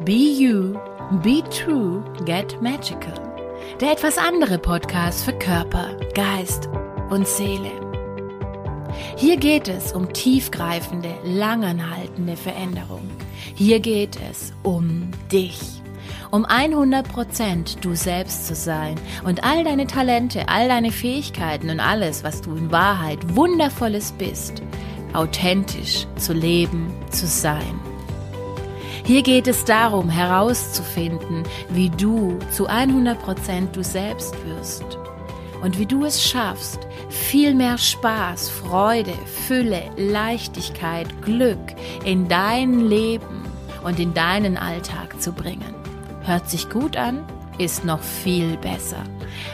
Be You, Be True, Get Magical. Der etwas andere Podcast für Körper, Geist und Seele. Hier geht es um tiefgreifende, langanhaltende Veränderung. Hier geht es um dich. Um 100% du selbst zu sein und all deine Talente, all deine Fähigkeiten und alles, was du in Wahrheit wundervolles bist, authentisch zu leben, zu sein. Hier geht es darum, herauszufinden, wie du zu 100% du selbst wirst und wie du es schaffst, viel mehr Spaß, Freude, Fülle, Leichtigkeit, Glück in dein Leben und in deinen Alltag zu bringen. Hört sich gut an, ist noch viel besser.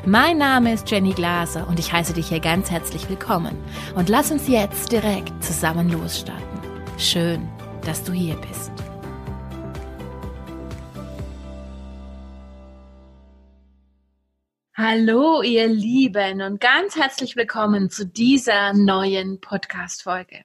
Mein Name ist Jenny Glaser und ich heiße dich hier ganz herzlich willkommen. Und lass uns jetzt direkt zusammen losstarten. Schön, dass du hier bist. Hallo, ihr Lieben, und ganz herzlich willkommen zu dieser neuen Podcast-Folge.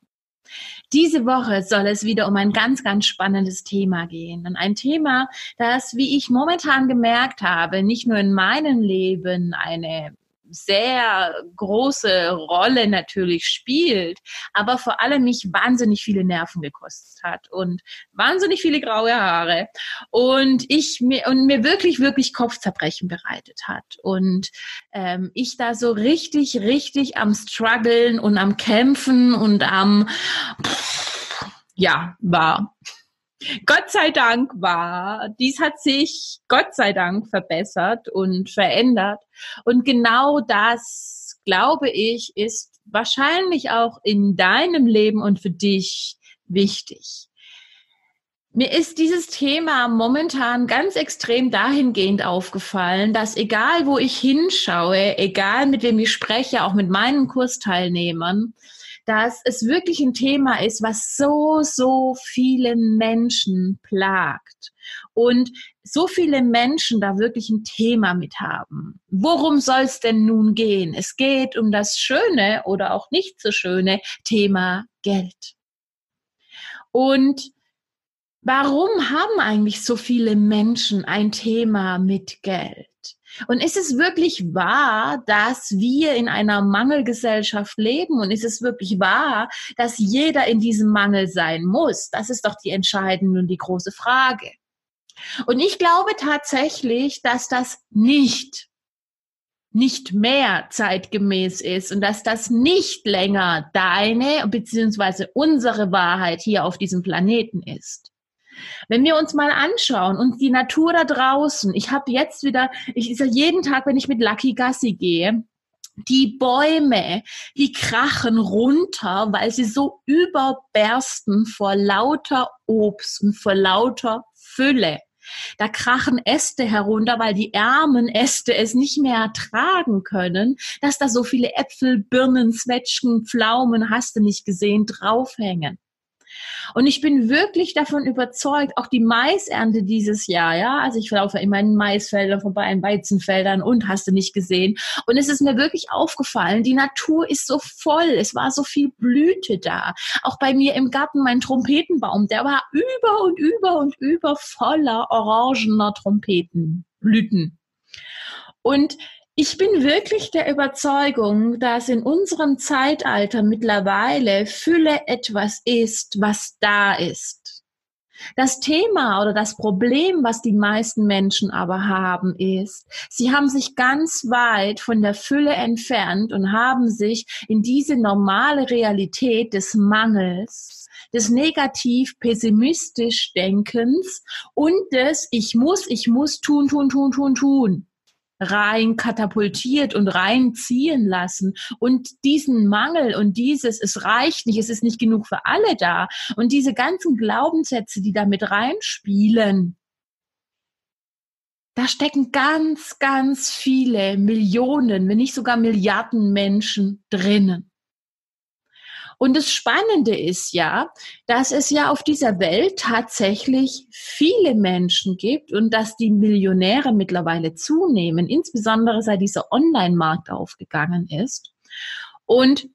Diese Woche soll es wieder um ein ganz, ganz spannendes Thema gehen. Und ein Thema, das, wie ich momentan gemerkt habe, nicht nur in meinem Leben eine sehr große Rolle natürlich spielt, aber vor allem mich wahnsinnig viele Nerven gekostet hat und wahnsinnig viele graue Haare und ich mir und mir wirklich wirklich Kopfzerbrechen bereitet hat und ähm, ich da so richtig richtig am struggeln und am kämpfen und am pff, ja war. Gott sei Dank war, dies hat sich Gott sei Dank verbessert und verändert. Und genau das, glaube ich, ist wahrscheinlich auch in deinem Leben und für dich wichtig. Mir ist dieses Thema momentan ganz extrem dahingehend aufgefallen, dass egal wo ich hinschaue, egal mit wem ich spreche, auch mit meinen Kursteilnehmern, dass es wirklich ein Thema ist, was so, so viele Menschen plagt. Und so viele Menschen da wirklich ein Thema mit haben. Worum soll es denn nun gehen? Es geht um das schöne oder auch nicht so schöne Thema Geld. Und warum haben eigentlich so viele Menschen ein Thema mit Geld? Und ist es wirklich wahr, dass wir in einer Mangelgesellschaft leben? Und ist es wirklich wahr, dass jeder in diesem Mangel sein muss? Das ist doch die entscheidende und die große Frage. Und ich glaube tatsächlich, dass das nicht nicht mehr zeitgemäß ist und dass das nicht länger deine beziehungsweise unsere Wahrheit hier auf diesem Planeten ist. Wenn wir uns mal anschauen und die Natur da draußen, ich habe jetzt wieder, ich ja jeden Tag, wenn ich mit Lucky Gassi gehe, die Bäume, die krachen runter, weil sie so überbersten vor lauter Obst und vor lauter Fülle. Da krachen Äste herunter, weil die ärmen Äste es nicht mehr ertragen können, dass da so viele Äpfel, Birnen, Zwetschgen, Pflaumen, hast du nicht gesehen, draufhängen. Und ich bin wirklich davon überzeugt, auch die Maisernte dieses Jahr, ja, also ich laufe immer in Maisfeldern vorbei, in Weizenfeldern und hast du nicht gesehen. Und es ist mir wirklich aufgefallen, die Natur ist so voll, es war so viel Blüte da. Auch bei mir im Garten, mein Trompetenbaum, der war über und über und über voller orangener Trompetenblüten. Und ich bin wirklich der Überzeugung, dass in unserem Zeitalter mittlerweile Fülle etwas ist, was da ist. Das Thema oder das Problem, was die meisten Menschen aber haben, ist, sie haben sich ganz weit von der Fülle entfernt und haben sich in diese normale Realität des Mangels, des negativ pessimistisch Denkens und des Ich muss, ich muss tun, tun, tun, tun, tun rein katapultiert und reinziehen lassen und diesen Mangel und dieses, es reicht nicht, es ist nicht genug für alle da und diese ganzen Glaubenssätze, die da mit reinspielen, da stecken ganz, ganz viele Millionen, wenn nicht sogar Milliarden Menschen drinnen. Und das Spannende ist ja, dass es ja auf dieser Welt tatsächlich viele Menschen gibt und dass die Millionäre mittlerweile zunehmen, insbesondere seit dieser Online-Markt aufgegangen ist. Und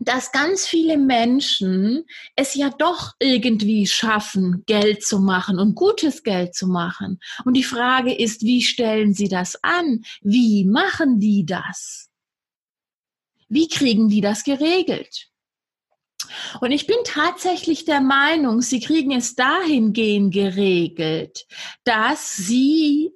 dass ganz viele Menschen es ja doch irgendwie schaffen, Geld zu machen und gutes Geld zu machen. Und die Frage ist, wie stellen sie das an? Wie machen die das? Wie kriegen die das geregelt? Und ich bin tatsächlich der Meinung, sie kriegen es dahingehend geregelt, dass sie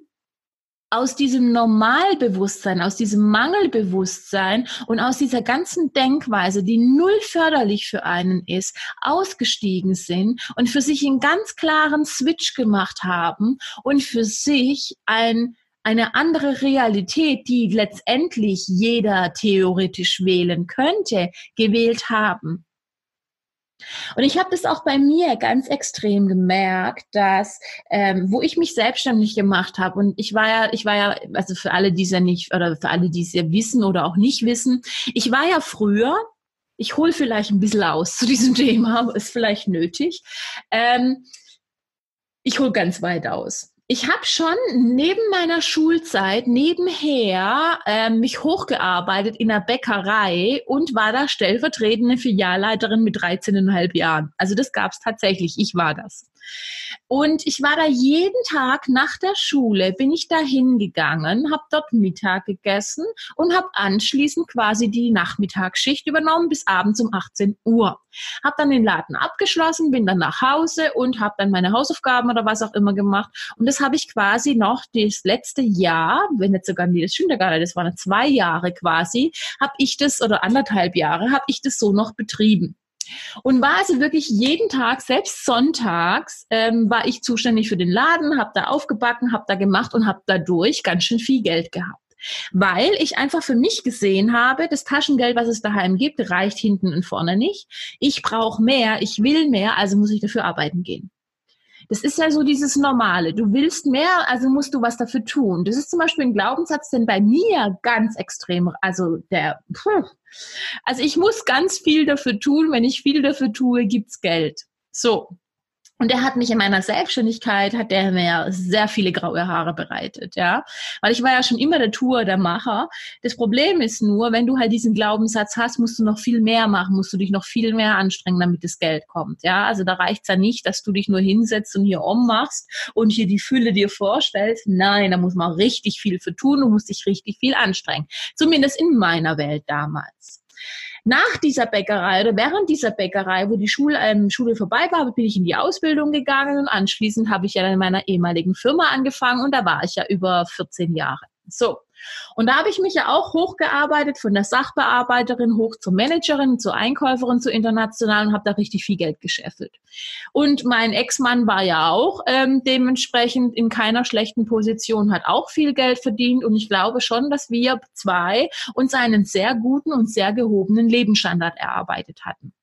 aus diesem Normalbewusstsein, aus diesem Mangelbewusstsein und aus dieser ganzen Denkweise, die null förderlich für einen ist, ausgestiegen sind und für sich einen ganz klaren Switch gemacht haben und für sich ein eine andere Realität, die letztendlich jeder theoretisch wählen könnte, gewählt haben. Und ich habe das auch bei mir ganz extrem gemerkt, dass ähm, wo ich mich selbstständig gemacht habe und ich war ja, ich war ja, also für alle, die es ja nicht oder für alle, die es ja wissen oder auch nicht wissen, ich war ja früher, ich hole vielleicht ein bisschen aus zu diesem Thema, ist vielleicht nötig. Ähm, ich hole ganz weit aus ich habe schon neben meiner Schulzeit nebenher äh, mich hochgearbeitet in der Bäckerei und war da stellvertretende Filialleiterin mit 13,5 Jahren. Also das gab es tatsächlich. Ich war das. Und ich war da jeden Tag nach der Schule, bin ich da hingegangen, habe dort Mittag gegessen und habe anschließend quasi die Nachmittagsschicht übernommen bis abends um 18 Uhr. Habe dann den Laden abgeschlossen, bin dann nach Hause und habe dann meine Hausaufgaben oder was auch immer gemacht. Und das habe ich quasi noch das letzte Jahr, wenn jetzt sogar nie, das stimmt das waren zwei Jahre quasi, habe ich das oder anderthalb Jahre, habe ich das so noch betrieben. Und war also wirklich jeden Tag, selbst sonntags, ähm, war ich zuständig für den Laden, habe da aufgebacken, habe da gemacht und habe dadurch ganz schön viel Geld gehabt. Weil ich einfach für mich gesehen habe, das Taschengeld, was es daheim gibt, reicht hinten und vorne nicht. Ich brauche mehr, ich will mehr, also muss ich dafür arbeiten gehen. Das ist ja so dieses Normale. Du willst mehr, also musst du was dafür tun. Das ist zum Beispiel ein Glaubenssatz, den bei mir ganz extrem, also der, puh, also ich muss ganz viel dafür tun. Wenn ich viel dafür tue, gibt's Geld. So. Und er hat mich in meiner Selbstständigkeit, hat der mir sehr viele graue Haare bereitet, ja. Weil ich war ja schon immer der Tour, der Macher. Das Problem ist nur, wenn du halt diesen Glaubenssatz hast, musst du noch viel mehr machen, musst du dich noch viel mehr anstrengen, damit das Geld kommt, ja. Also da reicht's ja nicht, dass du dich nur hinsetzt und hier ummachst und hier die Fülle dir vorstellst. Nein, da muss man richtig viel für tun, du musst dich richtig viel anstrengen. Zumindest in meiner Welt damals. Nach dieser Bäckerei oder während dieser Bäckerei, wo die Schule, ähm, Schule vorbei war, bin ich in die Ausbildung gegangen und anschließend habe ich ja in meiner ehemaligen Firma angefangen und da war ich ja über 14 Jahre. So, und da habe ich mich ja auch hochgearbeitet, von der Sachbearbeiterin hoch zur Managerin, zur Einkäuferin, zur internationalen und habe da richtig viel Geld gescheffelt. Und mein Ex-Mann war ja auch ähm, dementsprechend in keiner schlechten Position, hat auch viel Geld verdient und ich glaube schon, dass wir zwei uns einen sehr guten und sehr gehobenen Lebensstandard erarbeitet hatten.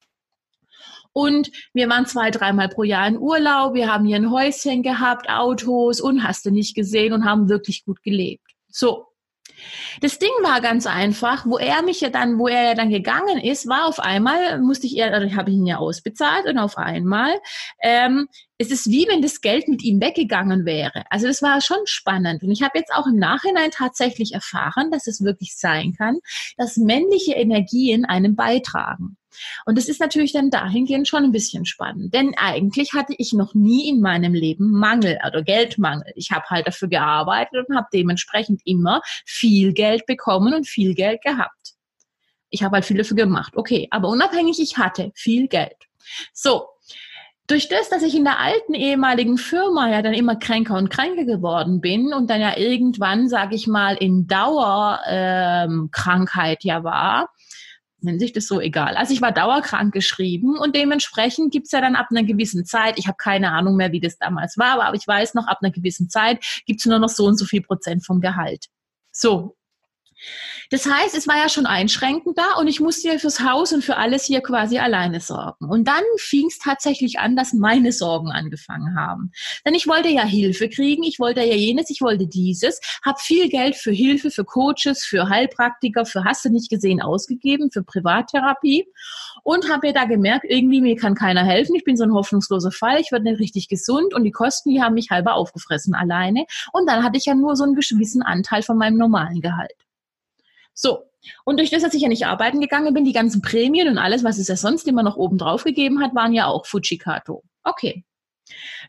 Und wir waren zwei, dreimal pro Jahr in Urlaub. Wir haben hier ein Häuschen gehabt, Autos und hast du nicht gesehen und haben wirklich gut gelebt. So. Das Ding war ganz einfach, wo er mich ja dann, wo er ja dann gegangen ist, war auf einmal, musste ich, habe ich ihn ja ausbezahlt und auf einmal, ähm, es ist wie wenn das Geld mit ihm weggegangen wäre. Also das war schon spannend. Und ich habe jetzt auch im Nachhinein tatsächlich erfahren, dass es wirklich sein kann, dass männliche Energien einem beitragen. Und das ist natürlich dann dahingehend schon ein bisschen spannend. Denn eigentlich hatte ich noch nie in meinem Leben Mangel oder Geldmangel. Ich habe halt dafür gearbeitet und habe dementsprechend immer viel Geld bekommen und viel Geld gehabt. Ich habe halt viel dafür gemacht. Okay, aber unabhängig, ich hatte viel Geld. So, durch das, dass ich in der alten ehemaligen Firma ja dann immer kränker und kränker geworden bin und dann ja irgendwann, sage ich mal, in Dauerkrankheit ähm, ja war, nennt sich das so egal. Also ich war dauerkrank geschrieben und dementsprechend gibt's ja dann ab einer gewissen Zeit, ich habe keine Ahnung mehr, wie das damals war, aber ich weiß noch, ab einer gewissen Zeit gibt's nur noch so und so viel Prozent vom Gehalt. So, das heißt, es war ja schon einschränkend da und ich musste ja fürs Haus und für alles hier quasi alleine sorgen. Und dann fing es tatsächlich an, dass meine Sorgen angefangen haben. Denn ich wollte ja Hilfe kriegen, ich wollte ja jenes, ich wollte dieses, habe viel Geld für Hilfe, für Coaches, für Heilpraktiker, für hast du nicht gesehen ausgegeben, für Privattherapie und habe mir da gemerkt, irgendwie mir kann keiner helfen, ich bin so ein hoffnungsloser Fall, ich werde nicht richtig gesund und die Kosten, die haben mich halber aufgefressen alleine. Und dann hatte ich ja nur so einen gewissen Anteil von meinem normalen Gehalt. So. Und durch das, dass ich ja nicht arbeiten gegangen bin, die ganzen Prämien und alles, was es ja sonst immer noch oben drauf gegeben hat, waren ja auch Fujikato. Okay.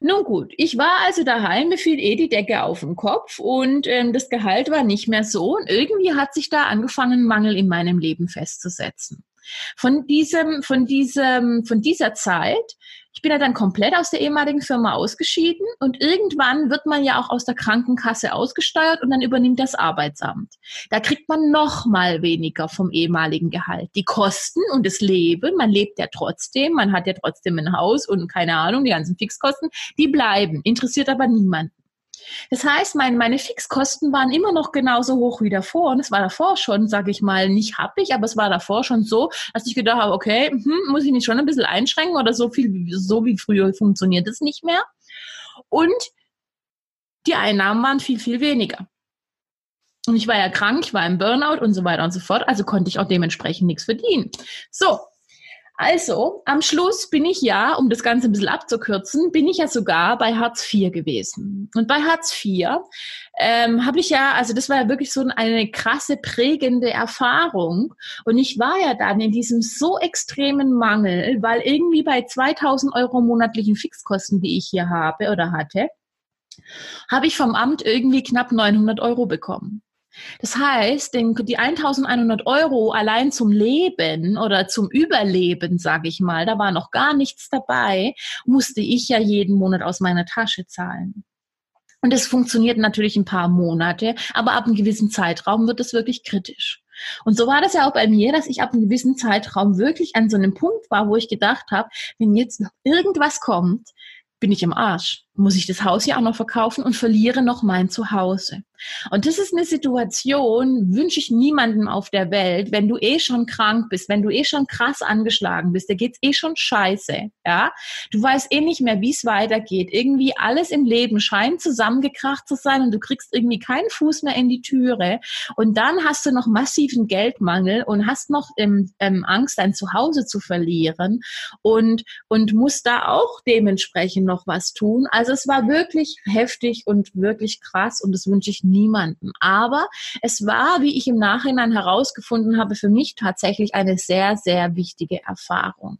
Nun gut, ich war also daheim, mir fiel eh die Decke auf den Kopf und ähm, das Gehalt war nicht mehr so und irgendwie hat sich da angefangen, Mangel in meinem Leben festzusetzen. Von diesem, von diesem, von dieser Zeit ich bin ja dann komplett aus der ehemaligen Firma ausgeschieden und irgendwann wird man ja auch aus der Krankenkasse ausgesteuert und dann übernimmt das Arbeitsamt. Da kriegt man noch mal weniger vom ehemaligen Gehalt. Die Kosten und das Leben, man lebt ja trotzdem, man hat ja trotzdem ein Haus und keine Ahnung, die ganzen Fixkosten, die bleiben, interessiert aber niemanden. Das heißt, mein, meine Fixkosten waren immer noch genauso hoch wie davor. Und es war davor schon, sage ich mal, nicht happig, aber es war davor schon so, dass ich gedacht habe, okay, hm, muss ich mich schon ein bisschen einschränken oder so viel, so wie früher funktioniert es nicht mehr. Und die Einnahmen waren viel, viel weniger. Und ich war ja krank, ich war im Burnout und so weiter und so fort, also konnte ich auch dementsprechend nichts verdienen. So, also, am Schluss bin ich ja, um das Ganze ein bisschen abzukürzen, bin ich ja sogar bei Hartz IV gewesen. Und bei Hartz IV ähm, habe ich ja, also das war ja wirklich so eine krasse, prägende Erfahrung. Und ich war ja dann in diesem so extremen Mangel, weil irgendwie bei 2000 Euro monatlichen Fixkosten, die ich hier habe oder hatte, habe ich vom Amt irgendwie knapp 900 Euro bekommen. Das heißt, die 1100 Euro allein zum Leben oder zum Überleben, sage ich mal, da war noch gar nichts dabei, musste ich ja jeden Monat aus meiner Tasche zahlen. Und das funktioniert natürlich ein paar Monate, aber ab einem gewissen Zeitraum wird es wirklich kritisch. Und so war das ja auch bei mir, dass ich ab einem gewissen Zeitraum wirklich an so einem Punkt war, wo ich gedacht habe, wenn jetzt noch irgendwas kommt, bin ich im Arsch. Muss ich das Haus ja auch noch verkaufen und verliere noch mein Zuhause. Und das ist eine Situation, wünsche ich niemandem auf der Welt, wenn du eh schon krank bist, wenn du eh schon krass angeschlagen bist, da geht's eh schon scheiße, ja. Du weißt eh nicht mehr, wie es weitergeht. Irgendwie alles im Leben scheint zusammengekracht zu sein und du kriegst irgendwie keinen Fuß mehr in die Türe. Und dann hast du noch massiven Geldmangel und hast noch ähm, ähm, Angst, dein Zuhause zu verlieren und, und musst da auch dementsprechend noch was tun. Also es war wirklich heftig und wirklich krass und das wünsche ich niemandem. Aber es war, wie ich im Nachhinein herausgefunden habe, für mich tatsächlich eine sehr, sehr wichtige Erfahrung.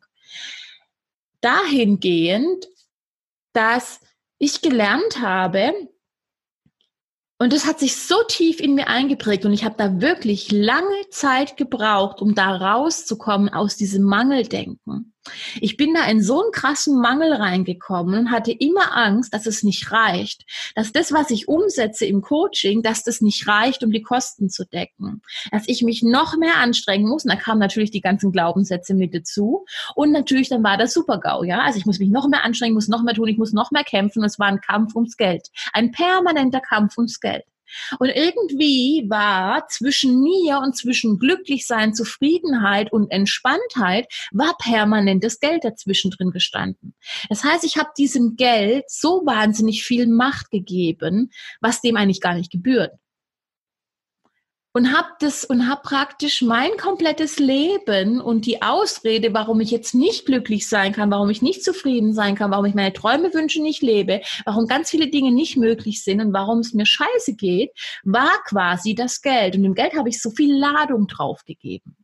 Dahingehend, dass ich gelernt habe, und das hat sich so tief in mir eingeprägt und ich habe da wirklich lange Zeit gebraucht, um da rauszukommen aus diesem Mangeldenken. Ich bin da in so einen krassen Mangel reingekommen und hatte immer Angst, dass es nicht reicht, dass das, was ich umsetze im Coaching, dass das nicht reicht, um die Kosten zu decken, dass ich mich noch mehr anstrengen muss. Und da kamen natürlich die ganzen Glaubenssätze mit dazu. Und natürlich dann war das Super-GAU, ja. Also ich muss mich noch mehr anstrengen, muss noch mehr tun, ich muss noch mehr kämpfen. es war ein Kampf ums Geld. Ein permanenter Kampf ums Geld. Und irgendwie war zwischen mir und zwischen Glücklichsein, Zufriedenheit und Entspanntheit war permanentes Geld dazwischen drin gestanden. Das heißt, ich habe diesem Geld so wahnsinnig viel Macht gegeben, was dem eigentlich gar nicht gebührt und habe das und habe praktisch mein komplettes Leben und die Ausrede, warum ich jetzt nicht glücklich sein kann, warum ich nicht zufrieden sein kann, warum ich meine Träume wünsche nicht lebe, warum ganz viele Dinge nicht möglich sind und warum es mir scheiße geht, war quasi das Geld und dem Geld habe ich so viel Ladung draufgegeben.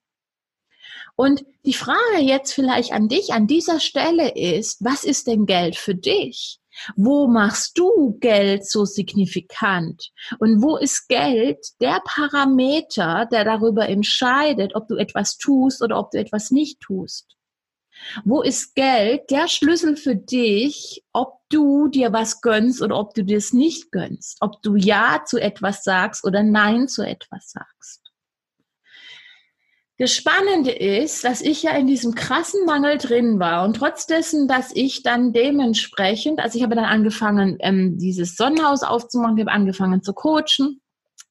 Und die Frage jetzt vielleicht an dich an dieser Stelle ist, was ist denn Geld für dich? Wo machst du Geld so signifikant? Und wo ist Geld der Parameter, der darüber entscheidet, ob du etwas tust oder ob du etwas nicht tust? Wo ist Geld der Schlüssel für dich, ob du dir was gönnst oder ob du dir es nicht gönnst? Ob du Ja zu etwas sagst oder Nein zu etwas sagst? Das Spannende ist, dass ich ja in diesem krassen Mangel drin war und trotz dessen, dass ich dann dementsprechend, also ich habe dann angefangen, ähm, dieses Sonnenhaus aufzumachen, ich habe angefangen zu coachen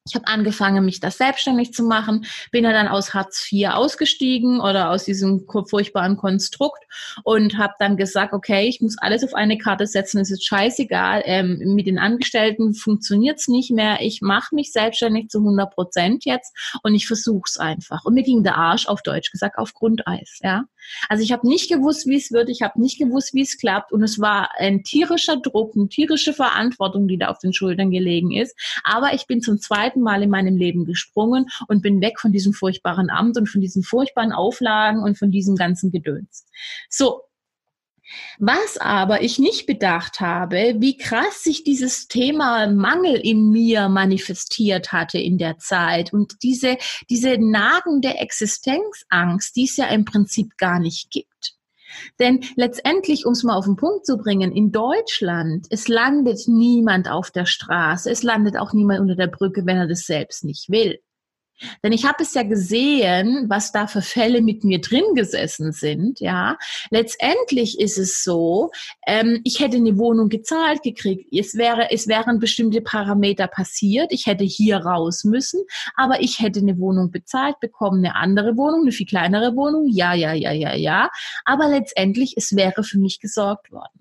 ich habe angefangen, mich das selbstständig zu machen, bin ja dann aus Hartz IV ausgestiegen oder aus diesem furchtbaren Konstrukt und habe dann gesagt, okay, ich muss alles auf eine Karte setzen, es ist scheißegal, ähm, mit den Angestellten funktioniert's nicht mehr, ich mache mich selbstständig zu 100 Prozent jetzt und ich versuch's einfach. Und mir ging der Arsch, auf Deutsch gesagt, auf Grundeis, ja. Also ich habe nicht gewusst, wie es wird, ich habe nicht gewusst, wie es klappt und es war ein tierischer Druck, eine tierische Verantwortung, die da auf den Schultern gelegen ist. Aber ich bin zum zweiten Mal in meinem Leben gesprungen und bin weg von diesem furchtbaren Amt und von diesen furchtbaren Auflagen und von diesem ganzen Gedöns. So, was aber ich nicht bedacht habe, wie krass sich dieses Thema Mangel in mir manifestiert hatte in der Zeit und diese, diese nagende Existenzangst, die es ja im Prinzip gar nicht gibt. Denn letztendlich, um es mal auf den Punkt zu bringen, in Deutschland, es landet niemand auf der Straße, es landet auch niemand unter der Brücke, wenn er das selbst nicht will. Denn ich habe es ja gesehen, was da für Fälle mit mir drin gesessen sind. Ja, letztendlich ist es so, ähm, ich hätte eine Wohnung gezahlt gekriegt. Es wäre, es wären bestimmte Parameter passiert. Ich hätte hier raus müssen, aber ich hätte eine Wohnung bezahlt bekommen, eine andere Wohnung, eine viel kleinere Wohnung. Ja, ja, ja, ja, ja. Aber letztendlich, es wäre für mich gesorgt worden.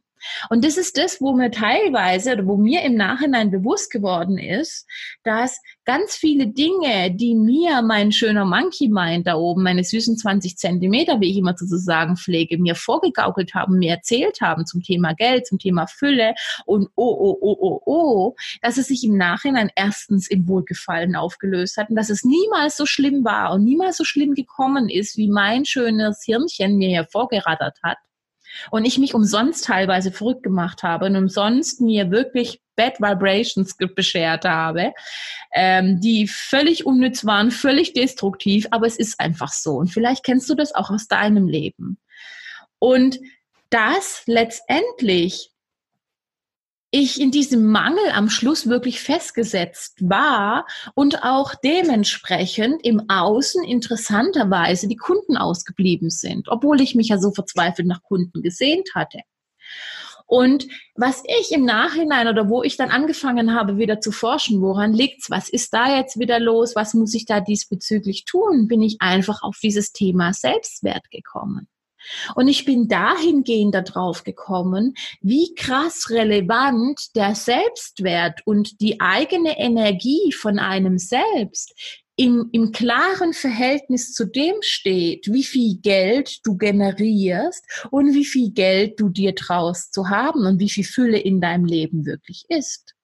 Und das ist das, wo mir teilweise oder wo mir im Nachhinein bewusst geworden ist, dass ganz viele Dinge, die mir mein schöner Monkey Mind da oben, meine süßen 20 Zentimeter, wie ich immer zu sagen pflege, mir vorgegaukelt haben, mir erzählt haben zum Thema Geld, zum Thema Fülle und oh, oh, oh, oh, oh, dass es sich im Nachhinein erstens im Wohlgefallen aufgelöst hat und dass es niemals so schlimm war und niemals so schlimm gekommen ist, wie mein schönes Hirnchen mir hier vorgerattert hat und ich mich umsonst teilweise verrückt gemacht habe und umsonst mir wirklich Bad Vibrations beschert habe, ähm, die völlig unnütz waren, völlig destruktiv, aber es ist einfach so. Und vielleicht kennst du das auch aus deinem Leben. Und das letztendlich ich in diesem Mangel am Schluss wirklich festgesetzt war und auch dementsprechend im Außen interessanterweise die Kunden ausgeblieben sind, obwohl ich mich ja so verzweifelt nach Kunden gesehnt hatte. Und was ich im Nachhinein oder wo ich dann angefangen habe, wieder zu forschen, woran liegt's? Was ist da jetzt wieder los? Was muss ich da diesbezüglich tun? Bin ich einfach auf dieses Thema Selbstwert gekommen. Und ich bin dahingehend darauf gekommen, wie krass relevant der Selbstwert und die eigene Energie von einem selbst im, im klaren Verhältnis zu dem steht, wie viel Geld du generierst und wie viel Geld du dir traust zu haben und wie viel Fülle in deinem Leben wirklich ist.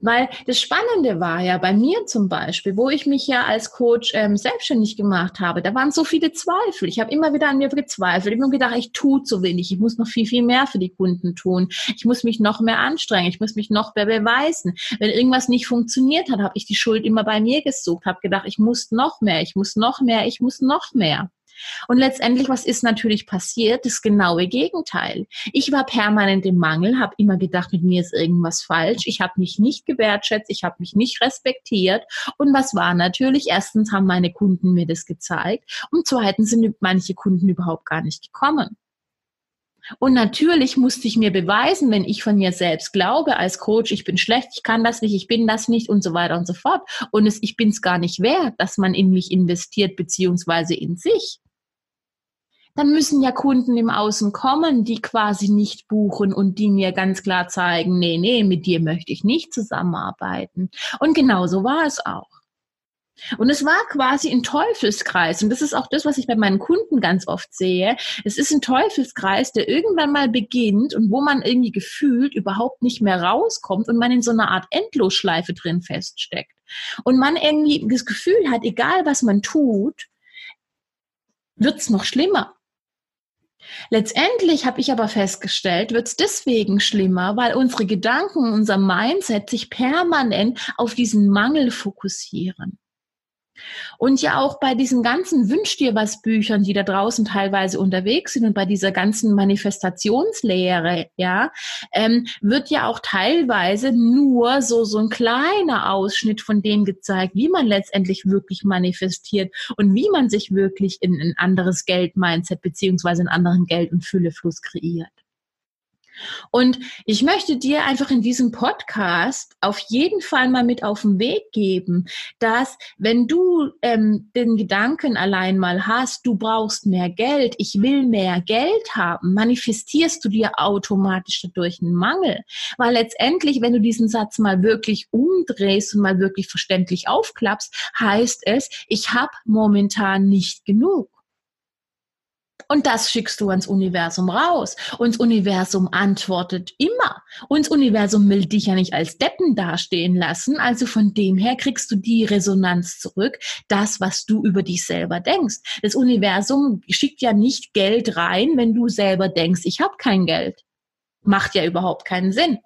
Weil das Spannende war ja bei mir zum Beispiel, wo ich mich ja als Coach ähm, selbstständig gemacht habe, da waren so viele Zweifel. Ich habe immer wieder an mir gezweifelt. Ich habe gedacht, ich tue zu wenig. Ich muss noch viel, viel mehr für die Kunden tun. Ich muss mich noch mehr anstrengen. Ich muss mich noch mehr beweisen. Wenn irgendwas nicht funktioniert hat, habe ich die Schuld immer bei mir gesucht, habe gedacht, ich muss noch mehr, ich muss noch mehr, ich muss noch mehr. Und letztendlich, was ist natürlich passiert? Das genaue Gegenteil. Ich war permanent im Mangel, habe immer gedacht, mit mir ist irgendwas falsch. Ich habe mich nicht gewertschätzt, ich habe mich nicht respektiert. Und was war natürlich? Erstens haben meine Kunden mir das gezeigt und zweitens sind manche Kunden überhaupt gar nicht gekommen. Und natürlich musste ich mir beweisen, wenn ich von mir selbst glaube als Coach, ich bin schlecht, ich kann das nicht, ich bin das nicht und so weiter und so fort. Und es, ich bin es gar nicht wert, dass man in mich investiert, beziehungsweise in sich dann müssen ja Kunden im Außen kommen, die quasi nicht buchen und die mir ganz klar zeigen, nee, nee, mit dir möchte ich nicht zusammenarbeiten. Und genau so war es auch. Und es war quasi ein Teufelskreis. Und das ist auch das, was ich bei meinen Kunden ganz oft sehe. Es ist ein Teufelskreis, der irgendwann mal beginnt und wo man irgendwie gefühlt überhaupt nicht mehr rauskommt und man in so einer Art Endlosschleife drin feststeckt. Und man irgendwie das Gefühl hat, egal was man tut, wird's noch schlimmer. Letztendlich habe ich aber festgestellt, wird es deswegen schlimmer, weil unsere Gedanken, unser Mindset sich permanent auf diesen Mangel fokussieren. Und ja auch bei diesen ganzen Wünsch dir was Büchern, die da draußen teilweise unterwegs sind und bei dieser ganzen Manifestationslehre, ja, ähm, wird ja auch teilweise nur so, so ein kleiner Ausschnitt von dem gezeigt, wie man letztendlich wirklich manifestiert und wie man sich wirklich in ein anderes Geld-Mindset beziehungsweise einen anderen Geld- und Füllefluss kreiert. Und ich möchte dir einfach in diesem Podcast auf jeden Fall mal mit auf den Weg geben, dass wenn du ähm, den Gedanken allein mal hast, du brauchst mehr Geld, ich will mehr Geld haben, manifestierst du dir automatisch dadurch einen Mangel. Weil letztendlich, wenn du diesen Satz mal wirklich umdrehst und mal wirklich verständlich aufklappst, heißt es, ich habe momentan nicht genug. Und das schickst du ans Universum raus. Und das Universum antwortet immer. Und das Universum will dich ja nicht als Deppen dastehen lassen. Also von dem her kriegst du die Resonanz zurück, das, was du über dich selber denkst. Das Universum schickt ja nicht Geld rein, wenn du selber denkst, ich habe kein Geld. Macht ja überhaupt keinen Sinn.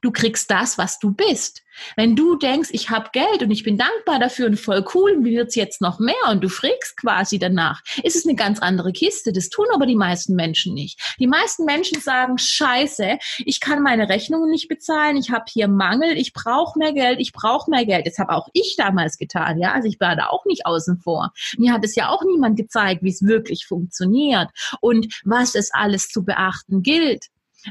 Du kriegst das, was du bist. Wenn du denkst, ich habe Geld und ich bin dankbar dafür und voll cool, wie wird's jetzt noch mehr und du fragst quasi danach, ist es eine ganz andere Kiste. Das tun aber die meisten Menschen nicht. Die meisten Menschen sagen, scheiße, ich kann meine Rechnungen nicht bezahlen, ich habe hier Mangel, ich brauche mehr Geld, ich brauche mehr Geld. Das habe auch ich damals getan, ja. Also ich war da auch nicht außen vor. Mir hat es ja auch niemand gezeigt, wie es wirklich funktioniert und was es alles zu beachten gilt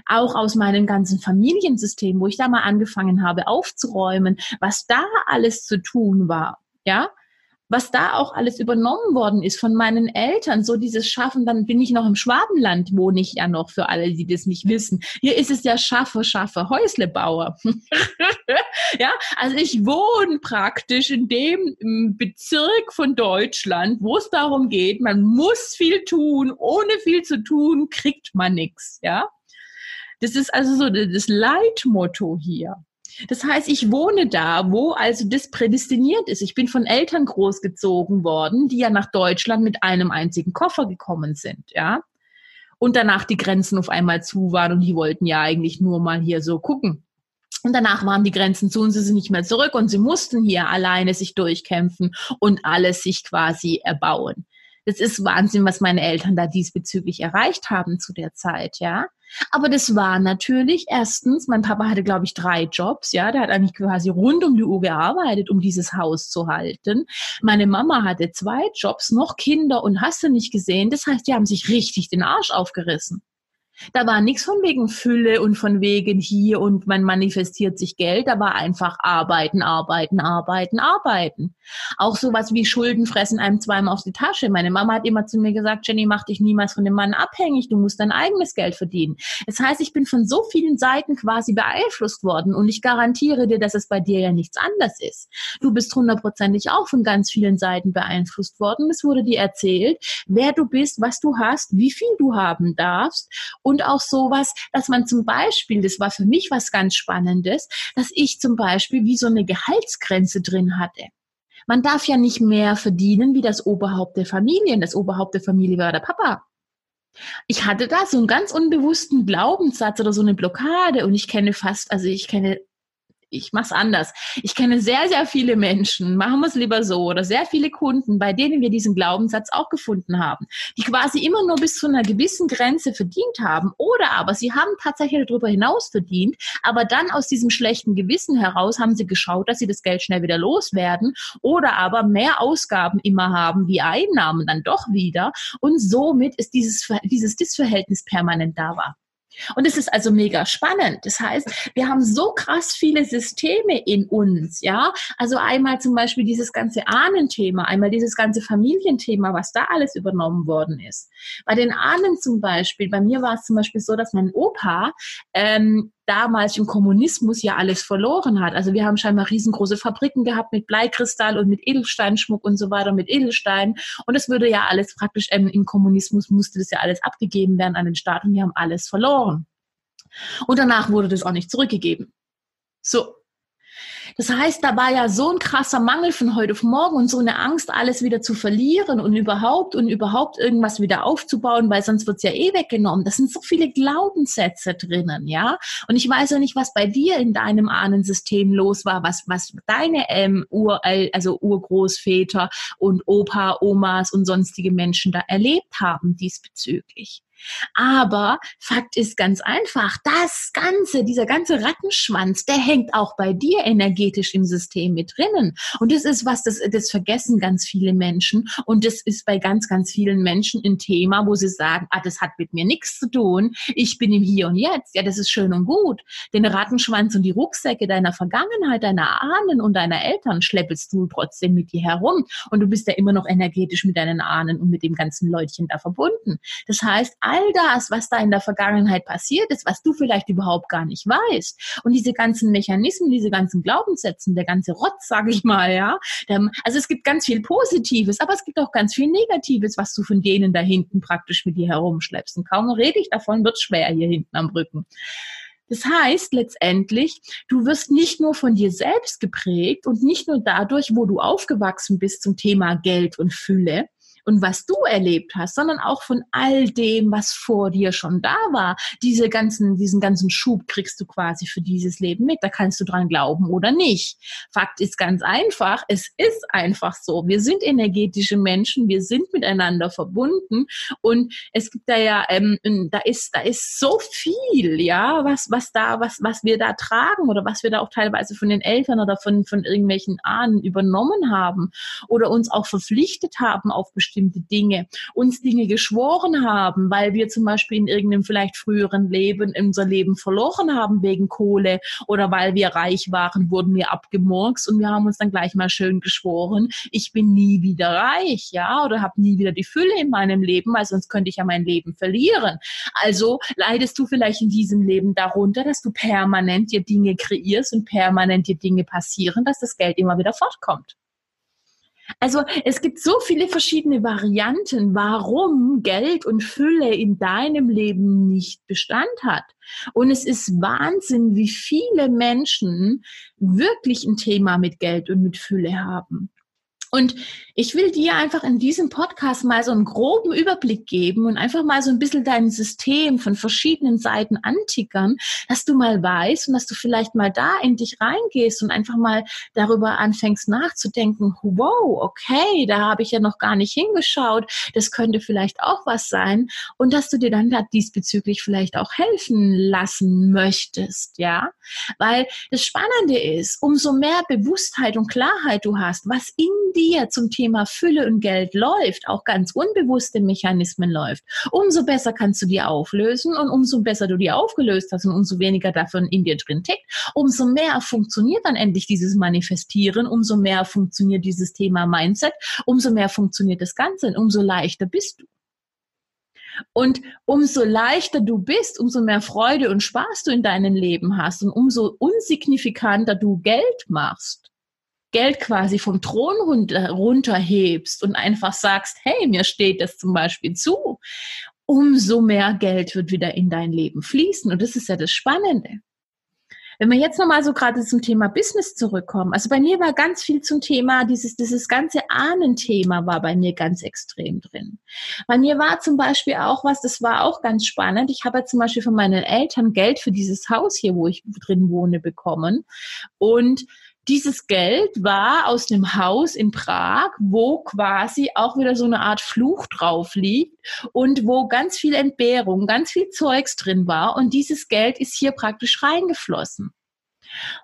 auch aus meinem ganzen Familiensystem, wo ich da mal angefangen habe aufzuräumen, was da alles zu tun war, ja, was da auch alles übernommen worden ist von meinen Eltern, so dieses Schaffen, dann bin ich noch im Schwabenland, wohne ich ja noch, für alle, die das nicht wissen. Hier ist es ja Schaffe, Schaffe, Häuslebauer. ja, also ich wohne praktisch in dem Bezirk von Deutschland, wo es darum geht, man muss viel tun, ohne viel zu tun, kriegt man nichts, ja. Das ist also so das Leitmotto hier. Das heißt, ich wohne da, wo also das prädestiniert ist. Ich bin von Eltern großgezogen worden, die ja nach Deutschland mit einem einzigen Koffer gekommen sind, ja. Und danach die Grenzen auf einmal zu waren und die wollten ja eigentlich nur mal hier so gucken. Und danach waren die Grenzen zu und sie sind nicht mehr zurück und sie mussten hier alleine sich durchkämpfen und alles sich quasi erbauen. Das ist Wahnsinn, was meine Eltern da diesbezüglich erreicht haben zu der Zeit, ja. Aber das war natürlich erstens, mein Papa hatte, glaube ich, drei Jobs, ja. Der hat eigentlich quasi rund um die Uhr gearbeitet, um dieses Haus zu halten. Meine Mama hatte zwei Jobs, noch Kinder und hast du nicht gesehen. Das heißt, die haben sich richtig den Arsch aufgerissen. Da war nichts von wegen Fülle und von wegen hier und man manifestiert sich Geld. Da war einfach arbeiten, arbeiten, arbeiten, arbeiten. Auch sowas wie Schulden fressen einem zweimal auf die Tasche. Meine Mama hat immer zu mir gesagt, Jenny, mach dich niemals von dem Mann abhängig. Du musst dein eigenes Geld verdienen. Das heißt, ich bin von so vielen Seiten quasi beeinflusst worden und ich garantiere dir, dass es bei dir ja nichts anders ist. Du bist hundertprozentig auch von ganz vielen Seiten beeinflusst worden. Es wurde dir erzählt, wer du bist, was du hast, wie viel du haben darfst und auch sowas, dass man zum Beispiel, das war für mich was ganz Spannendes, dass ich zum Beispiel wie so eine Gehaltsgrenze drin hatte. Man darf ja nicht mehr verdienen wie das Oberhaupt der Familie. Das Oberhaupt der Familie war der Papa. Ich hatte da so einen ganz unbewussten Glaubenssatz oder so eine Blockade und ich kenne fast, also ich kenne ich mache es anders. Ich kenne sehr, sehr viele Menschen, machen wir es lieber so, oder sehr viele Kunden, bei denen wir diesen Glaubenssatz auch gefunden haben, die quasi immer nur bis zu einer gewissen Grenze verdient haben, oder aber sie haben tatsächlich darüber hinaus verdient, aber dann aus diesem schlechten Gewissen heraus haben sie geschaut, dass sie das Geld schnell wieder loswerden, oder aber mehr Ausgaben immer haben wie Einnahmen dann doch wieder, und somit ist dieses, dieses Disverhältnis permanent da war. Und es ist also mega spannend. Das heißt, wir haben so krass viele Systeme in uns, ja. Also einmal zum Beispiel dieses ganze Ahnenthema, einmal dieses ganze Familienthema, was da alles übernommen worden ist. Bei den Ahnen zum Beispiel, bei mir war es zum Beispiel so, dass mein Opa ähm, damals im Kommunismus ja alles verloren hat. Also wir haben scheinbar riesengroße Fabriken gehabt mit Bleikristall und mit Edelsteinschmuck und so weiter, mit Edelstein. Und es würde ja alles praktisch, ähm, im Kommunismus musste das ja alles abgegeben werden an den Staat und wir haben alles verloren. Und danach wurde das auch nicht zurückgegeben. So, das heißt, da war ja so ein krasser Mangel von heute auf morgen und so eine Angst, alles wieder zu verlieren und überhaupt und überhaupt irgendwas wieder aufzubauen, weil sonst wird's ja eh weggenommen. Das sind so viele Glaubenssätze drinnen, ja. Und ich weiß ja nicht, was bei dir in deinem Ahnensystem los war, was, was deine ähm, Ur, also Urgroßväter und Opa, Omas und sonstige Menschen da erlebt haben diesbezüglich. Aber Fakt ist ganz einfach, das Ganze, dieser ganze Rattenschwanz, der hängt auch bei dir energetisch im System mit drinnen. Und das ist was, das, das vergessen ganz viele Menschen. Und das ist bei ganz, ganz vielen Menschen ein Thema, wo sie sagen, ah, das hat mit mir nichts zu tun. Ich bin im Hier und Jetzt. Ja, das ist schön und gut. Den Rattenschwanz und die Rucksäcke deiner Vergangenheit, deiner Ahnen und deiner Eltern schleppelst du trotzdem mit dir herum. Und du bist ja immer noch energetisch mit deinen Ahnen und mit dem ganzen Leutchen da verbunden. Das heißt, all das, was da in der Vergangenheit passiert ist, was du vielleicht überhaupt gar nicht weißt. Und diese ganzen Mechanismen, diese ganzen Glaubenssätze, der ganze Rotz, sage ich mal, ja. Also es gibt ganz viel Positives, aber es gibt auch ganz viel Negatives, was du von denen da hinten praktisch mit dir herumschleppst. Und kaum rede ich davon, wird schwer hier hinten am Rücken. Das heißt letztendlich, du wirst nicht nur von dir selbst geprägt und nicht nur dadurch, wo du aufgewachsen bist zum Thema Geld und Fülle, und was du erlebt hast, sondern auch von all dem, was vor dir schon da war. Diese ganzen, diesen ganzen Schub kriegst du quasi für dieses Leben mit. Da kannst du dran glauben oder nicht. Fakt ist ganz einfach. Es ist einfach so. Wir sind energetische Menschen. Wir sind miteinander verbunden. Und es gibt da ja, ähm, da ist, da ist so viel, ja, was, was da, was, was wir da tragen oder was wir da auch teilweise von den Eltern oder von, von irgendwelchen Ahnen übernommen haben oder uns auch verpflichtet haben auf bestimmte bestimmte Dinge, uns Dinge geschworen haben, weil wir zum Beispiel in irgendeinem vielleicht früheren Leben unser Leben verloren haben wegen Kohle oder weil wir reich waren, wurden wir abgemurkst und wir haben uns dann gleich mal schön geschworen, ich bin nie wieder reich, ja, oder habe nie wieder die Fülle in meinem Leben, weil sonst könnte ich ja mein Leben verlieren. Also leidest du vielleicht in diesem Leben darunter, dass du permanent dir Dinge kreierst und permanent dir Dinge passieren, dass das Geld immer wieder fortkommt. Also es gibt so viele verschiedene Varianten, warum Geld und Fülle in deinem Leben nicht Bestand hat. Und es ist Wahnsinn, wie viele Menschen wirklich ein Thema mit Geld und mit Fülle haben. Und ich will dir einfach in diesem Podcast mal so einen groben Überblick geben und einfach mal so ein bisschen dein System von verschiedenen Seiten antickern, dass du mal weißt und dass du vielleicht mal da in dich reingehst und einfach mal darüber anfängst nachzudenken, wow, okay, da habe ich ja noch gar nicht hingeschaut, das könnte vielleicht auch was sein und dass du dir dann da diesbezüglich vielleicht auch helfen lassen möchtest, ja? Weil das Spannende ist, umso mehr Bewusstheit und Klarheit du hast, was in dir dir zum Thema Fülle und Geld läuft, auch ganz unbewusste Mechanismen läuft, umso besser kannst du die auflösen und umso besser du die aufgelöst hast und umso weniger davon in dir drin tickt, umso mehr funktioniert dann endlich dieses Manifestieren, umso mehr funktioniert dieses Thema Mindset, umso mehr funktioniert das Ganze und umso leichter bist du. Und umso leichter du bist, umso mehr Freude und Spaß du in deinem Leben hast und umso unsignifikanter du Geld machst, Geld quasi vom Thron runter, runterhebst und einfach sagst, hey, mir steht das zum Beispiel zu, umso mehr Geld wird wieder in dein Leben fließen. Und das ist ja das Spannende. Wenn wir jetzt nochmal so gerade zum Thema Business zurückkommen, also bei mir war ganz viel zum Thema, dieses, dieses ganze Ahnenthema war bei mir ganz extrem drin. Bei mir war zum Beispiel auch was, das war auch ganz spannend. Ich habe ja zum Beispiel von meinen Eltern Geld für dieses Haus hier, wo ich drin wohne, bekommen. Und dieses Geld war aus dem Haus in Prag, wo quasi auch wieder so eine Art Fluch drauf liegt und wo ganz viel Entbehrung, ganz viel Zeugs drin war. Und dieses Geld ist hier praktisch reingeflossen.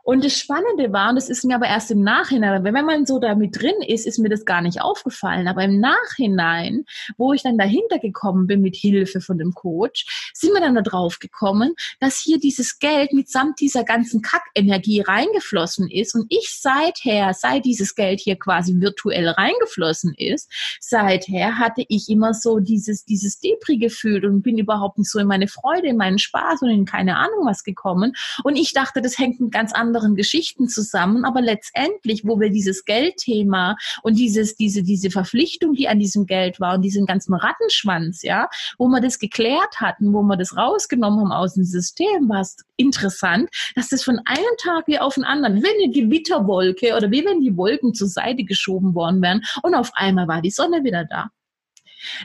Und das Spannende war, und das ist mir aber erst im Nachhinein, wenn man so damit drin ist, ist mir das gar nicht aufgefallen. Aber im Nachhinein, wo ich dann dahinter gekommen bin mit Hilfe von dem Coach, sind wir dann da drauf gekommen, dass hier dieses Geld mitsamt dieser ganzen Kackenergie reingeflossen ist. Und ich seither, seit dieses Geld hier quasi virtuell reingeflossen ist, seither hatte ich immer so dieses, dieses Depri-Gefühl und bin überhaupt nicht so in meine Freude, in meinen Spaß und in keine Ahnung was gekommen. Und ich dachte, das hängt mit ganz anderen Geschichten zusammen, aber letztendlich, wo wir dieses Geldthema und dieses, diese, diese Verpflichtung, die an diesem Geld war und diesen ganzen Rattenschwanz, ja, wo wir das geklärt hatten, wo wir das rausgenommen haben aus dem System, war es interessant, dass das von einem Tag wie auf den anderen, wie eine Gewitterwolke oder wie wenn die Wolken zur Seite geschoben worden wären und auf einmal war die Sonne wieder da.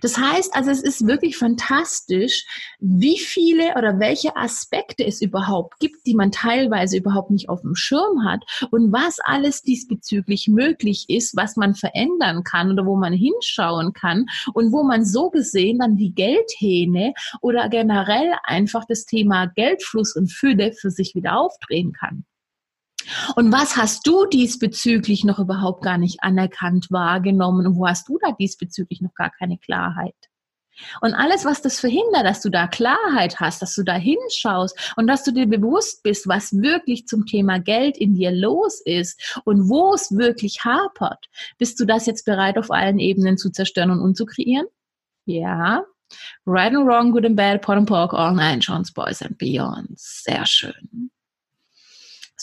Das heißt also, es ist wirklich fantastisch, wie viele oder welche Aspekte es überhaupt gibt, die man teilweise überhaupt nicht auf dem Schirm hat und was alles diesbezüglich möglich ist, was man verändern kann oder wo man hinschauen kann und wo man so gesehen dann die Geldhähne oder generell einfach das Thema Geldfluss und Fülle für sich wieder aufdrehen kann. Und was hast du diesbezüglich noch überhaupt gar nicht anerkannt wahrgenommen und wo hast du da diesbezüglich noch gar keine Klarheit? Und alles, was das verhindert, dass du da Klarheit hast, dass du da hinschaust und dass du dir bewusst bist, was wirklich zum Thema Geld in dir los ist und wo es wirklich hapert, bist du das jetzt bereit, auf allen Ebenen zu zerstören und umzukreieren? Ja, Right and Wrong, Good and Bad, Pot and Pork, All Nine, John's Boys and Beyond. Sehr schön.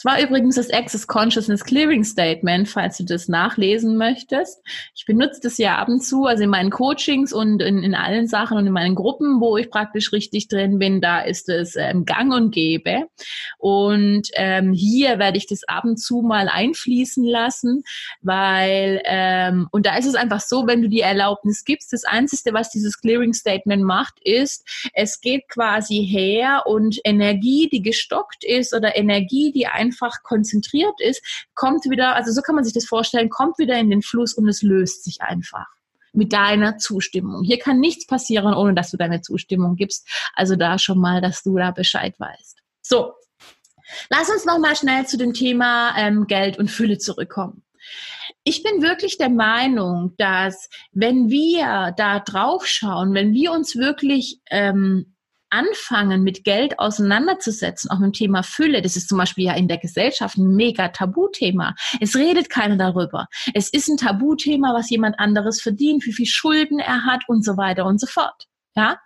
War übrigens das Access Consciousness Clearing Statement, falls du das nachlesen möchtest. Ich benutze das ja ab und zu, also in meinen Coachings und in, in allen Sachen und in meinen Gruppen, wo ich praktisch richtig drin bin, da ist es ähm, gang und gäbe. Und ähm, hier werde ich das ab und zu mal einfließen lassen, weil, ähm, und da ist es einfach so, wenn du die Erlaubnis gibst, das Einzige, was dieses Clearing Statement macht, ist, es geht quasi her und Energie, die gestockt ist oder Energie, die einfach konzentriert ist, kommt wieder, also so kann man sich das vorstellen, kommt wieder in den Fluss und es löst sich einfach mit deiner Zustimmung. Hier kann nichts passieren, ohne dass du deine Zustimmung gibst. Also da schon mal, dass du da Bescheid weißt. So, lass uns noch mal schnell zu dem Thema ähm, Geld und Fülle zurückkommen. Ich bin wirklich der Meinung, dass wenn wir da drauf schauen, wenn wir uns wirklich ähm, anfangen, mit Geld auseinanderzusetzen, auch mit dem Thema Fülle, das ist zum Beispiel ja in der Gesellschaft ein mega Tabuthema. Es redet keiner darüber. Es ist ein Tabuthema, was jemand anderes verdient, wie viel Schulden er hat und so weiter und so fort. Ja?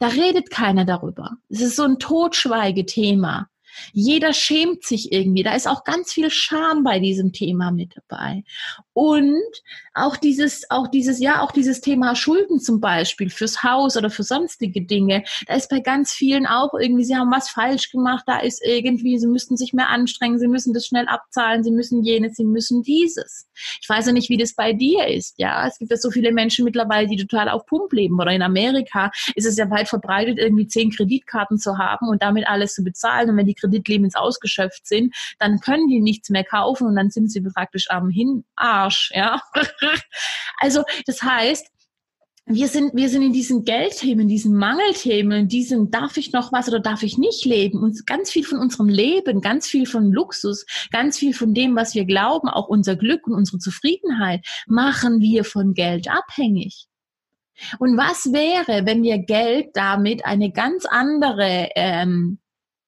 Da redet keiner darüber. Es ist so ein Totschweigethema. Jeder schämt sich irgendwie. Da ist auch ganz viel Scham bei diesem Thema mit dabei. Und auch dieses, auch dieses, ja, auch dieses Thema Schulden zum Beispiel fürs Haus oder für sonstige Dinge. Da ist bei ganz vielen auch irgendwie, sie haben was falsch gemacht. Da ist irgendwie, sie müssten sich mehr anstrengen. Sie müssen das schnell abzahlen. Sie müssen jenes, sie müssen dieses. Ich weiß ja nicht, wie das bei dir ist. Ja, es gibt ja so viele Menschen mittlerweile, die total auf Pump leben. Oder in Amerika ist es ja weit verbreitet, irgendwie zehn Kreditkarten zu haben und damit alles zu bezahlen. Und wenn die Kreditlimits ausgeschöpft sind, dann können die nichts mehr kaufen und dann sind sie praktisch am Hinarsch, ja. also, das heißt, wir sind, wir sind in diesen Geldthemen, diesen Mangelthemen, diesen darf ich noch was oder darf ich nicht leben und ganz viel von unserem Leben, ganz viel von Luxus, ganz viel von dem, was wir glauben, auch unser Glück und unsere Zufriedenheit, machen wir von Geld abhängig. Und was wäre, wenn wir Geld damit eine ganz andere ähm,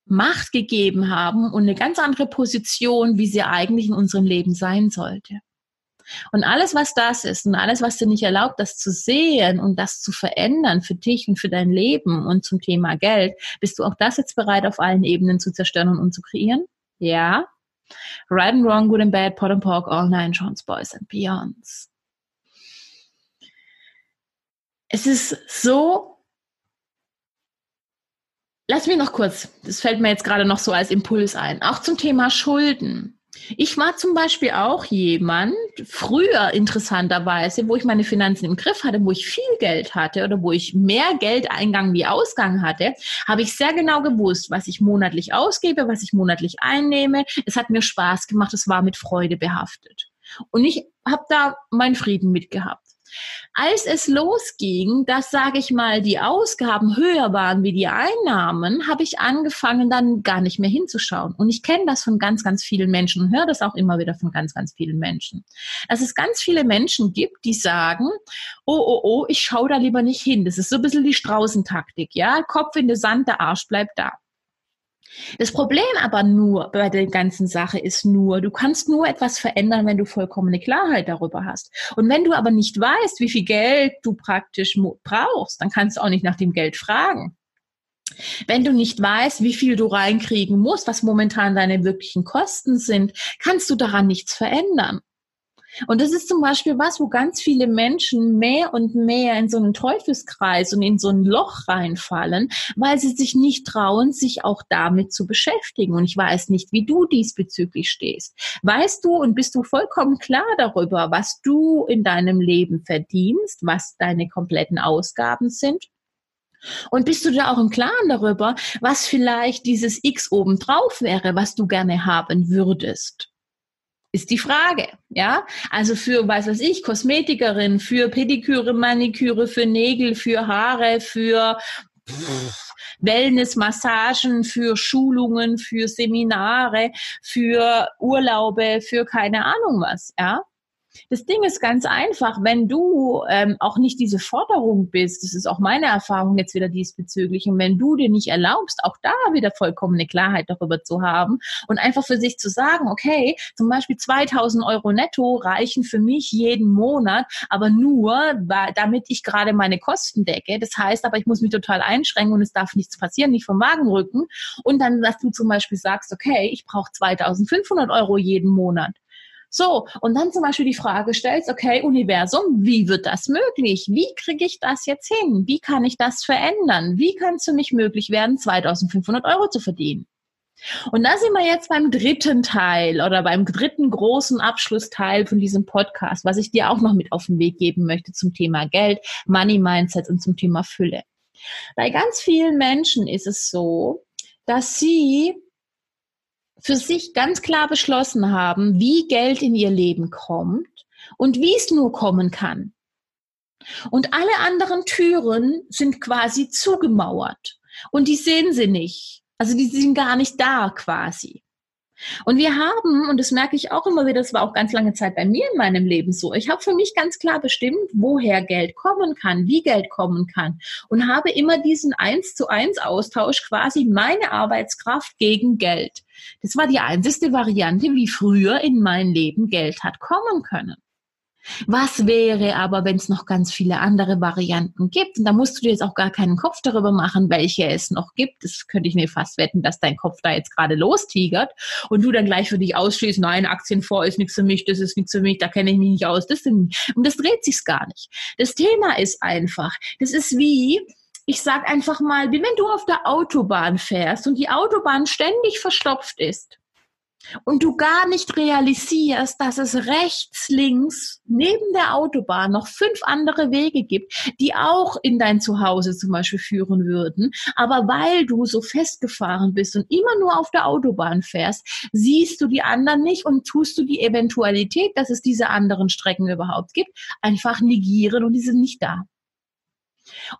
Macht gegeben haben und eine ganz andere Position, wie sie eigentlich in unserem Leben sein sollte. Und alles, was das ist und alles, was dir nicht erlaubt, das zu sehen und das zu verändern für dich und für dein Leben und zum Thema Geld, bist du auch das jetzt bereit, auf allen Ebenen zu zerstören und umzukreieren? Ja. Right and wrong, good and bad, pot and pork, all nine Jones Boys and Beyonds. Es ist so Lass mich noch kurz, das fällt mir jetzt gerade noch so als Impuls ein, auch zum Thema Schulden. Ich war zum Beispiel auch jemand, früher interessanterweise, wo ich meine Finanzen im Griff hatte, wo ich viel Geld hatte oder wo ich mehr Geldeingang wie Ausgang hatte, habe ich sehr genau gewusst, was ich monatlich ausgebe, was ich monatlich einnehme. Es hat mir Spaß gemacht, es war mit Freude behaftet. Und ich habe da meinen Frieden mitgehabt. Als es losging, dass, sage ich mal, die Ausgaben höher waren wie die Einnahmen, habe ich angefangen, dann gar nicht mehr hinzuschauen. Und ich kenne das von ganz, ganz vielen Menschen und höre das auch immer wieder von ganz, ganz vielen Menschen. Dass es ganz viele Menschen gibt, die sagen, oh, oh, oh, ich schaue da lieber nicht hin. Das ist so ein bisschen die Straußentaktik, ja? Kopf in den Sand, der Arsch bleibt da. Das Problem aber nur bei der ganzen Sache ist nur, du kannst nur etwas verändern, wenn du vollkommene Klarheit darüber hast. Und wenn du aber nicht weißt, wie viel Geld du praktisch brauchst, dann kannst du auch nicht nach dem Geld fragen. Wenn du nicht weißt, wie viel du reinkriegen musst, was momentan deine wirklichen Kosten sind, kannst du daran nichts verändern. Und das ist zum Beispiel was, wo ganz viele Menschen mehr und mehr in so einen Teufelskreis und in so ein Loch reinfallen, weil sie sich nicht trauen, sich auch damit zu beschäftigen. Und ich weiß nicht, wie du diesbezüglich stehst. Weißt du und bist du vollkommen klar darüber, was du in deinem Leben verdienst, was deine kompletten Ausgaben sind? Und bist du da auch im Klaren darüber, was vielleicht dieses X obendrauf wäre, was du gerne haben würdest? Ist die Frage, ja? Also für, was weiß ich, Kosmetikerin, für Pediküre, Maniküre, für Nägel, für Haare, für Wellness, Massagen, für Schulungen, für Seminare, für Urlaube, für keine Ahnung was, ja? Das Ding ist ganz einfach, wenn du ähm, auch nicht diese Forderung bist, das ist auch meine Erfahrung jetzt wieder diesbezüglich, und wenn du dir nicht erlaubst, auch da wieder vollkommene Klarheit darüber zu haben und einfach für sich zu sagen, okay, zum Beispiel 2000 Euro netto reichen für mich jeden Monat, aber nur, damit ich gerade meine Kosten decke. Das heißt aber, ich muss mich total einschränken und es darf nichts passieren, nicht vom Wagen rücken. Und dann, dass du zum Beispiel sagst, okay, ich brauche 2500 Euro jeden Monat. So, und dann zum Beispiel die Frage stellst, okay, Universum, wie wird das möglich? Wie kriege ich das jetzt hin? Wie kann ich das verändern? Wie kann es für mich möglich werden, 2500 Euro zu verdienen? Und da sind wir jetzt beim dritten Teil oder beim dritten großen Abschlussteil von diesem Podcast, was ich dir auch noch mit auf den Weg geben möchte zum Thema Geld, Money Mindset und zum Thema Fülle. Bei ganz vielen Menschen ist es so, dass sie für sich ganz klar beschlossen haben, wie Geld in ihr Leben kommt und wie es nur kommen kann. Und alle anderen Türen sind quasi zugemauert und die sehen sie nicht. Also die sind gar nicht da quasi. Und wir haben, und das merke ich auch immer wieder, das war auch ganz lange Zeit bei mir in meinem Leben so, ich habe für mich ganz klar bestimmt, woher Geld kommen kann, wie Geld kommen kann und habe immer diesen eins zu eins Austausch quasi meine Arbeitskraft gegen Geld. Das war die einzige Variante, wie früher in mein Leben Geld hat kommen können. Was wäre aber, wenn es noch ganz viele andere Varianten gibt? Und da musst du dir jetzt auch gar keinen Kopf darüber machen, welche es noch gibt. Das könnte ich mir fast wetten, dass dein Kopf da jetzt gerade lostigert und du dann gleich für dich ausschließt, nein, Aktienfonds ist nichts für mich, das ist nichts für mich, da kenne ich mich nicht aus. Das sind, und das dreht sich gar nicht. Das Thema ist einfach, das ist wie, ich sag einfach mal, wie wenn du auf der Autobahn fährst und die Autobahn ständig verstopft ist und du gar nicht realisierst, dass es rechts, links, neben der Autobahn noch fünf andere Wege gibt, die auch in dein Zuhause zum Beispiel führen würden. Aber weil du so festgefahren bist und immer nur auf der Autobahn fährst, siehst du die anderen nicht und tust du die Eventualität, dass es diese anderen Strecken überhaupt gibt, einfach negieren und die sind nicht da.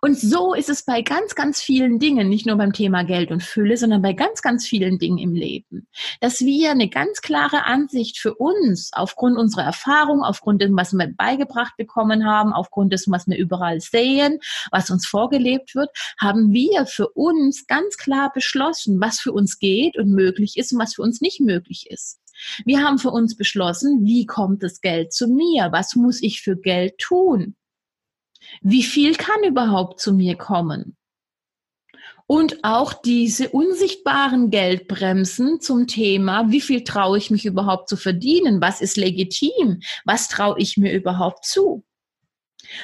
Und so ist es bei ganz, ganz vielen Dingen, nicht nur beim Thema Geld und Fülle, sondern bei ganz, ganz vielen Dingen im Leben, dass wir eine ganz klare Ansicht für uns aufgrund unserer Erfahrung, aufgrund dessen, was wir beigebracht bekommen haben, aufgrund dessen, was wir überall sehen, was uns vorgelebt wird, haben wir für uns ganz klar beschlossen, was für uns geht und möglich ist und was für uns nicht möglich ist. Wir haben für uns beschlossen, wie kommt das Geld zu mir? Was muss ich für Geld tun? Wie viel kann überhaupt zu mir kommen? Und auch diese unsichtbaren Geldbremsen zum Thema, wie viel traue ich mich überhaupt zu verdienen? Was ist legitim? Was traue ich mir überhaupt zu?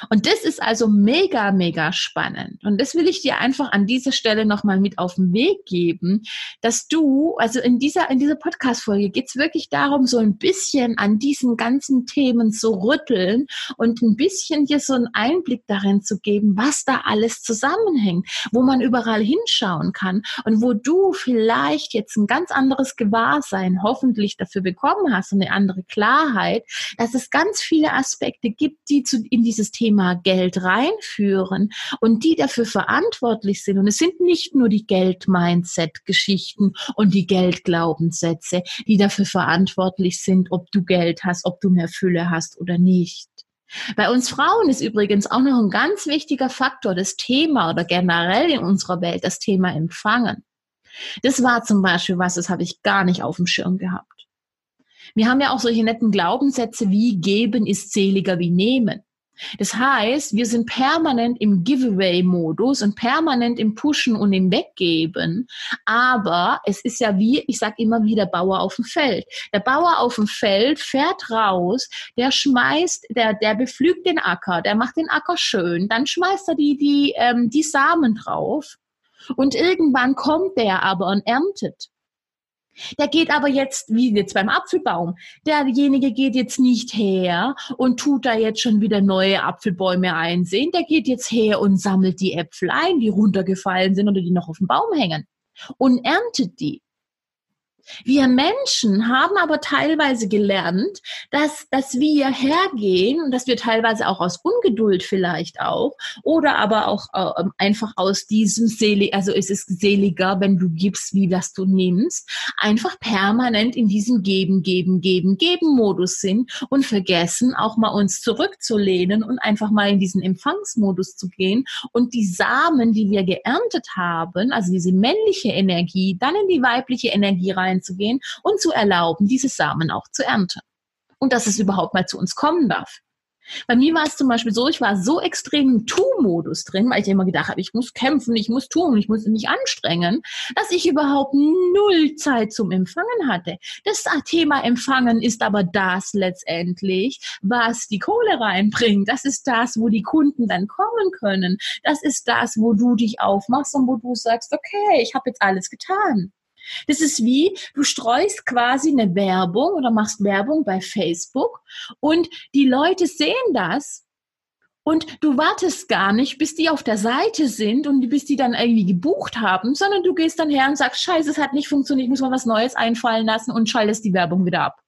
Und das ist also mega, mega spannend. Und das will ich dir einfach an dieser Stelle nochmal mit auf den Weg geben, dass du, also in dieser, in dieser Podcast-Folge geht es wirklich darum, so ein bisschen an diesen ganzen Themen zu rütteln und ein bisschen dir so einen Einblick darin zu geben, was da alles zusammenhängt, wo man überall hinschauen kann und wo du vielleicht jetzt ein ganz anderes Gewahrsein hoffentlich dafür bekommen hast und eine andere Klarheit, dass es ganz viele Aspekte gibt, die zu, in dieses Thema Geld reinführen und die dafür verantwortlich sind. Und es sind nicht nur die Geld-Mindset-Geschichten und die Geldglaubenssätze, die dafür verantwortlich sind, ob du Geld hast, ob du mehr Fülle hast oder nicht. Bei uns Frauen ist übrigens auch noch ein ganz wichtiger Faktor das Thema oder generell in unserer Welt das Thema Empfangen. Das war zum Beispiel was, das habe ich gar nicht auf dem Schirm gehabt. Wir haben ja auch solche netten Glaubenssätze wie geben ist seliger wie nehmen. Das heißt, wir sind permanent im Giveaway-Modus und permanent im Pushen und im Weggeben. Aber es ist ja wie, ich sage immer wie der Bauer auf dem Feld. Der Bauer auf dem Feld fährt raus, der schmeißt, der, der bepflügt den Acker, der macht den Acker schön, dann schmeißt er die, die, ähm, die Samen drauf. Und irgendwann kommt der aber und erntet. Der geht aber jetzt, wie jetzt beim Apfelbaum, derjenige geht jetzt nicht her und tut da jetzt schon wieder neue Apfelbäume einsehen. Der geht jetzt her und sammelt die Äpfel ein, die runtergefallen sind oder die noch auf dem Baum hängen und erntet die. Wir Menschen haben aber teilweise gelernt, dass, dass wir hergehen und dass wir teilweise auch aus Ungeduld vielleicht auch oder aber auch äh, einfach aus diesem selig, also es ist seliger, wenn du gibst, wie das du nimmst, einfach permanent in diesem Geben, Geben, Geben, Geben Modus sind und vergessen auch mal uns zurückzulehnen und einfach mal in diesen Empfangsmodus zu gehen und die Samen, die wir geerntet haben, also diese männliche Energie, dann in die weibliche Energie rein reinzugehen und zu erlauben, diese Samen auch zu ernten. Und dass es überhaupt mal zu uns kommen darf. Bei mir war es zum Beispiel so, ich war so extrem im Tu-Modus drin, weil ich immer gedacht habe, ich muss kämpfen, ich muss tun, ich muss mich anstrengen, dass ich überhaupt null Zeit zum Empfangen hatte. Das Thema Empfangen ist aber das letztendlich, was die Kohle reinbringt. Das ist das, wo die Kunden dann kommen können. Das ist das, wo du dich aufmachst und wo du sagst, okay, ich habe jetzt alles getan. Das ist wie, du streust quasi eine Werbung oder machst Werbung bei Facebook und die Leute sehen das und du wartest gar nicht, bis die auf der Seite sind und bis die dann irgendwie gebucht haben, sondern du gehst dann her und sagst, scheiße, es hat nicht funktioniert, ich muss mal was Neues einfallen lassen und schaltest die Werbung wieder ab.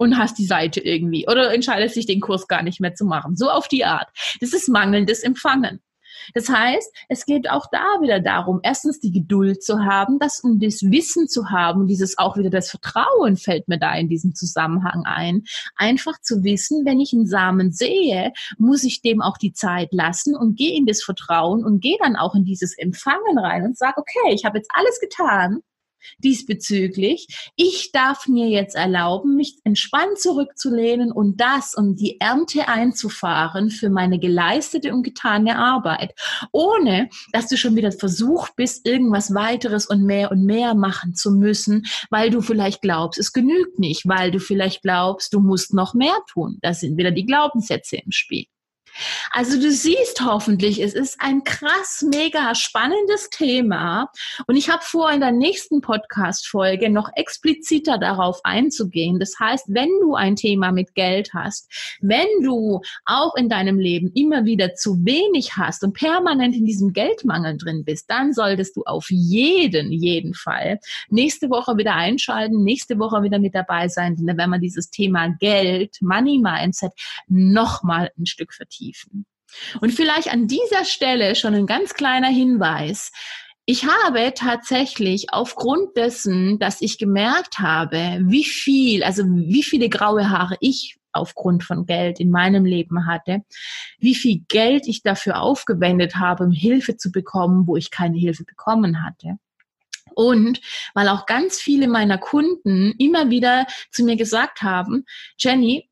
Und hast die Seite irgendwie. Oder entscheidest dich, den Kurs gar nicht mehr zu machen. So auf die Art. Das ist mangelndes Empfangen. Das heißt, es geht auch da wieder darum, erstens die Geduld zu haben, das und das Wissen zu haben, dieses auch wieder das Vertrauen fällt mir da in diesem Zusammenhang ein. Einfach zu wissen, wenn ich einen Samen sehe, muss ich dem auch die Zeit lassen und gehe in das Vertrauen und gehe dann auch in dieses Empfangen rein und sage, okay, ich habe jetzt alles getan diesbezüglich. Ich darf mir jetzt erlauben, mich entspannt zurückzulehnen und das und die Ernte einzufahren für meine geleistete und getane Arbeit, ohne dass du schon wieder versucht bist, irgendwas weiteres und mehr und mehr machen zu müssen, weil du vielleicht glaubst, es genügt nicht, weil du vielleicht glaubst, du musst noch mehr tun. Das sind wieder die Glaubenssätze im Spiel. Also du siehst hoffentlich, es ist ein krass, mega spannendes Thema. Und ich habe vor, in der nächsten Podcast-Folge noch expliziter darauf einzugehen. Das heißt, wenn du ein Thema mit Geld hast, wenn du auch in deinem Leben immer wieder zu wenig hast und permanent in diesem Geldmangel drin bist, dann solltest du auf jeden, jeden Fall nächste Woche wieder einschalten, nächste Woche wieder mit dabei sein, denn dann werden wir dieses Thema Geld, Money Mindset nochmal ein Stück vertiefen vertiefen. Und vielleicht an dieser Stelle schon ein ganz kleiner Hinweis. Ich habe tatsächlich aufgrund dessen, dass ich gemerkt habe, wie viel, also wie viele graue Haare ich aufgrund von Geld in meinem Leben hatte, wie viel Geld ich dafür aufgewendet habe, um Hilfe zu bekommen, wo ich keine Hilfe bekommen hatte. Und weil auch ganz viele meiner Kunden immer wieder zu mir gesagt haben, Jenny,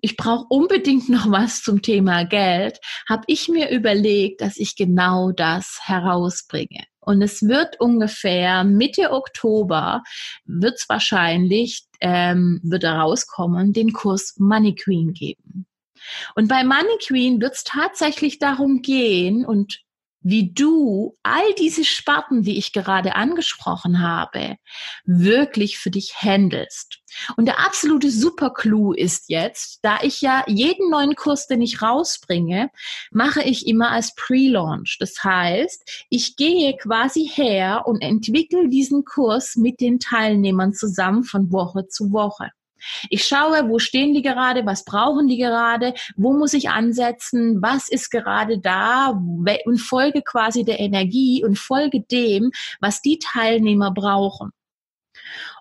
ich brauche unbedingt noch was zum Thema Geld, habe ich mir überlegt, dass ich genau das herausbringe. Und es wird ungefähr Mitte Oktober, wird es wahrscheinlich, ähm, wird herauskommen, den Kurs Money Queen geben. Und bei Money Queen wird es tatsächlich darum gehen, und wie du all diese Sparten, die ich gerade angesprochen habe, wirklich für dich handelst. Und der absolute Superclou ist jetzt, da ich ja jeden neuen Kurs, den ich rausbringe, mache ich immer als Pre-Launch. Das heißt, ich gehe quasi her und entwickle diesen Kurs mit den Teilnehmern zusammen von Woche zu Woche. Ich schaue, wo stehen die gerade, was brauchen die gerade, wo muss ich ansetzen, was ist gerade da und folge quasi der Energie und folge dem, was die Teilnehmer brauchen.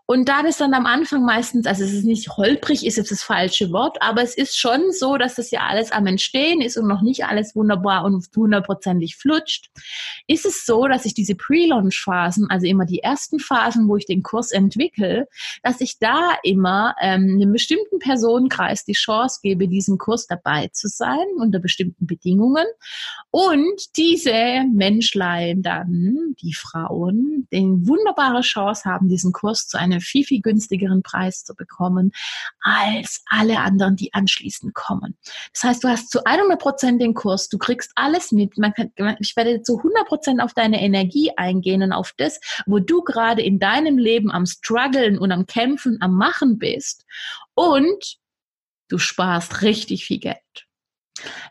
Und da das dann am Anfang meistens, also es ist nicht holprig, ist jetzt das falsche Wort, aber es ist schon so, dass das ja alles am Entstehen ist und noch nicht alles wunderbar und hundertprozentig flutscht, ist es so, dass ich diese Pre-Launch-Phasen, also immer die ersten Phasen, wo ich den Kurs entwickle, dass ich da immer ähm, einem bestimmten Personenkreis die Chance gebe, diesen Kurs dabei zu sein unter bestimmten Bedingungen. Und diese Menschlein dann, die Frauen, den wunderbare Chance haben, diesen Kurs zu einem einen viel, viel günstigeren Preis zu bekommen als alle anderen, die anschließend kommen. Das heißt, du hast zu 100 Prozent den Kurs, du kriegst alles mit. Man kann, ich werde zu 100 Prozent auf deine Energie eingehen und auf das, wo du gerade in deinem Leben am struggeln und am kämpfen, am machen bist. Und du sparst richtig viel Geld.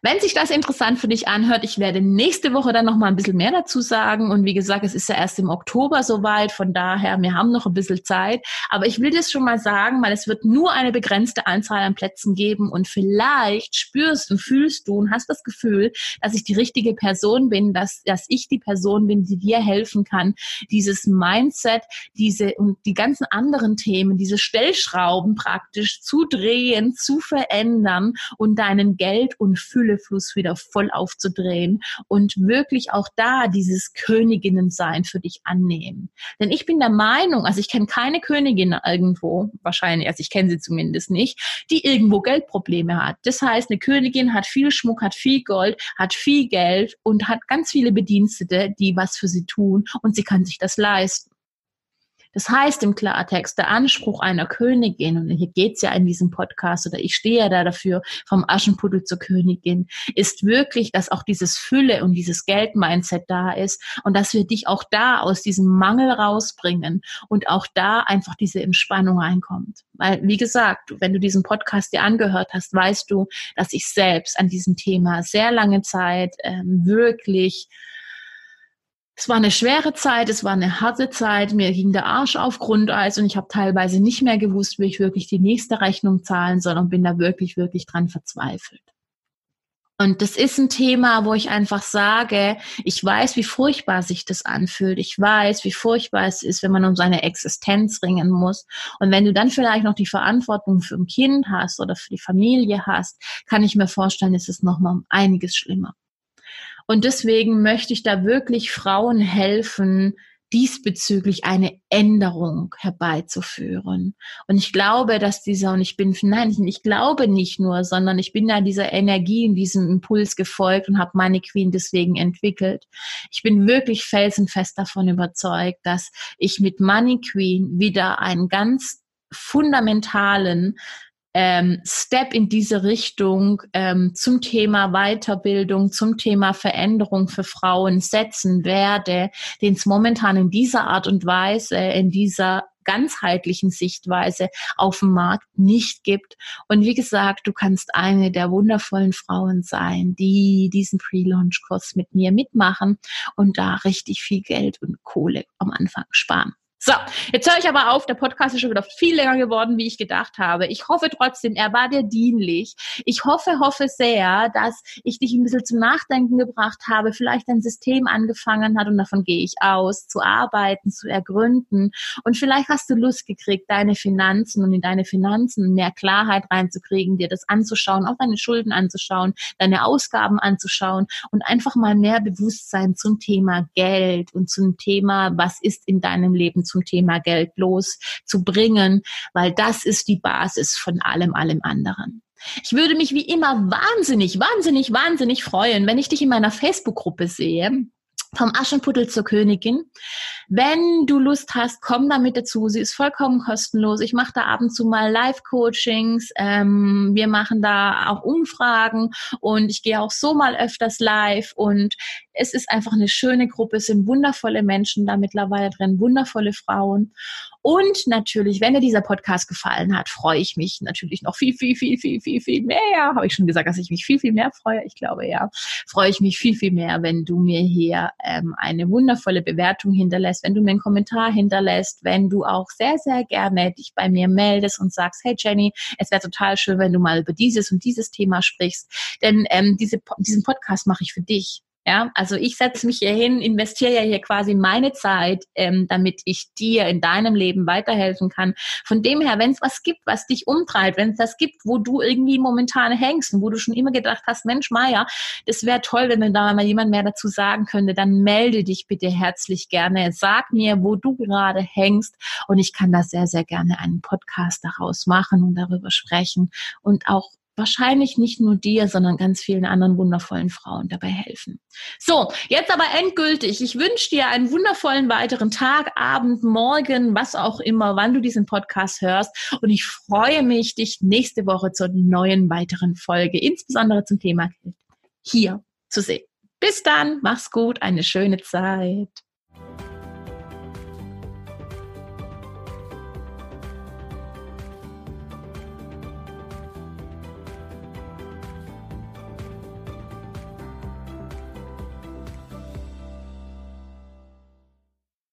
Wenn sich das interessant für dich anhört, ich werde nächste Woche dann noch mal ein bisschen mehr dazu sagen. Und wie gesagt, es ist ja erst im Oktober soweit. Von daher, wir haben noch ein bisschen Zeit. Aber ich will das schon mal sagen, weil es wird nur eine begrenzte Anzahl an Plätzen geben. Und vielleicht spürst und fühlst du und hast das Gefühl, dass ich die richtige Person bin, dass, dass ich die Person bin, die dir helfen kann, dieses Mindset, diese und die ganzen anderen Themen, diese Stellschrauben praktisch zu drehen, zu verändern und deinen Geld- und Füllefluss wieder voll aufzudrehen und wirklich auch da dieses Königinnensein für dich annehmen. Denn ich bin der Meinung, also ich kenne keine Königin irgendwo, wahrscheinlich, also ich kenne sie zumindest nicht, die irgendwo Geldprobleme hat. Das heißt, eine Königin hat viel Schmuck, hat viel Gold, hat viel Geld und hat ganz viele Bedienstete, die was für sie tun und sie kann sich das leisten. Das heißt im Klartext, der Anspruch einer Königin, und hier geht's ja in diesem Podcast, oder ich stehe ja da dafür, vom Aschenputtel zur Königin, ist wirklich, dass auch dieses Fülle und dieses Geld-Mindset da ist und dass wir dich auch da aus diesem Mangel rausbringen und auch da einfach diese Entspannung reinkommt. Weil, wie gesagt, wenn du diesen Podcast dir angehört hast, weißt du, dass ich selbst an diesem Thema sehr lange Zeit ähm, wirklich es war eine schwere Zeit, es war eine harte Zeit, mir ging der Arsch auf Grundeis und ich habe teilweise nicht mehr gewusst, wie ich wirklich die nächste Rechnung zahlen soll und bin da wirklich, wirklich dran verzweifelt. Und das ist ein Thema, wo ich einfach sage, ich weiß, wie furchtbar sich das anfühlt. Ich weiß, wie furchtbar es ist, wenn man um seine Existenz ringen muss. Und wenn du dann vielleicht noch die Verantwortung für ein Kind hast oder für die Familie hast, kann ich mir vorstellen, ist es nochmal um einiges schlimmer. Und deswegen möchte ich da wirklich Frauen helfen, diesbezüglich eine Änderung herbeizuführen. Und ich glaube, dass dieser, und ich bin, nein, ich glaube nicht nur, sondern ich bin da dieser Energie und diesem Impuls gefolgt und habe meine Queen deswegen entwickelt. Ich bin wirklich felsenfest davon überzeugt, dass ich mit Money Queen wieder einen ganz fundamentalen ähm, Step in diese Richtung ähm, zum Thema Weiterbildung, zum Thema Veränderung für Frauen setzen werde, den es momentan in dieser Art und Weise, in dieser ganzheitlichen Sichtweise auf dem Markt nicht gibt. Und wie gesagt, du kannst eine der wundervollen Frauen sein, die diesen Pre-Launch-Kurs mit mir mitmachen und da richtig viel Geld und Kohle am Anfang sparen. So, jetzt höre ich aber auf. Der Podcast ist schon wieder viel länger geworden, wie ich gedacht habe. Ich hoffe trotzdem, er war dir dienlich. Ich hoffe, hoffe sehr, dass ich dich ein bisschen zum Nachdenken gebracht habe, vielleicht ein System angefangen hat und davon gehe ich aus, zu arbeiten, zu ergründen. Und vielleicht hast du Lust gekriegt, deine Finanzen und in deine Finanzen mehr Klarheit reinzukriegen, dir das anzuschauen, auch deine Schulden anzuschauen, deine Ausgaben anzuschauen und einfach mal mehr Bewusstsein zum Thema Geld und zum Thema, was ist in deinem Leben zu zum Thema Geld loszubringen, weil das ist die Basis von allem, allem anderen. Ich würde mich wie immer wahnsinnig, wahnsinnig, wahnsinnig freuen, wenn ich dich in meiner Facebook-Gruppe sehe vom Aschenputtel zur Königin. Wenn du Lust hast, komm damit dazu. Sie ist vollkommen kostenlos. Ich mache da ab und zu mal Live-Coachings. Ähm, wir machen da auch Umfragen und ich gehe auch so mal öfters live. Und es ist einfach eine schöne Gruppe. Es sind wundervolle Menschen da mittlerweile drin, wundervolle Frauen. Und natürlich, wenn dir dieser Podcast gefallen hat, freue ich mich natürlich noch viel, viel, viel, viel, viel, viel mehr. Habe ich schon gesagt, dass ich mich viel, viel mehr freue? Ich glaube ja. Freue ich mich viel, viel mehr, wenn du mir hier ähm, eine wundervolle Bewertung hinterlässt, wenn du mir einen Kommentar hinterlässt, wenn du auch sehr, sehr gerne dich bei mir meldest und sagst, hey Jenny, es wäre total schön, wenn du mal über dieses und dieses Thema sprichst. Denn ähm, diese, diesen Podcast mache ich für dich. Ja, also ich setze mich hier hin, investiere ja hier quasi meine Zeit, ähm, damit ich dir in deinem Leben weiterhelfen kann. Von dem her, wenn es was gibt, was dich umtreibt, wenn es das gibt, wo du irgendwie momentan hängst und wo du schon immer gedacht hast, Mensch, Maya, das wäre toll, wenn mir da mal jemand mehr dazu sagen könnte, dann melde dich bitte herzlich gerne. Sag mir, wo du gerade hängst und ich kann da sehr, sehr gerne einen Podcast daraus machen und darüber sprechen und auch wahrscheinlich nicht nur dir, sondern ganz vielen anderen wundervollen Frauen dabei helfen. So, jetzt aber endgültig. Ich wünsche dir einen wundervollen weiteren Tag, Abend, Morgen, was auch immer, wann du diesen Podcast hörst. Und ich freue mich, dich nächste Woche zur neuen weiteren Folge, insbesondere zum Thema hier zu sehen. Bis dann, mach's gut, eine schöne Zeit.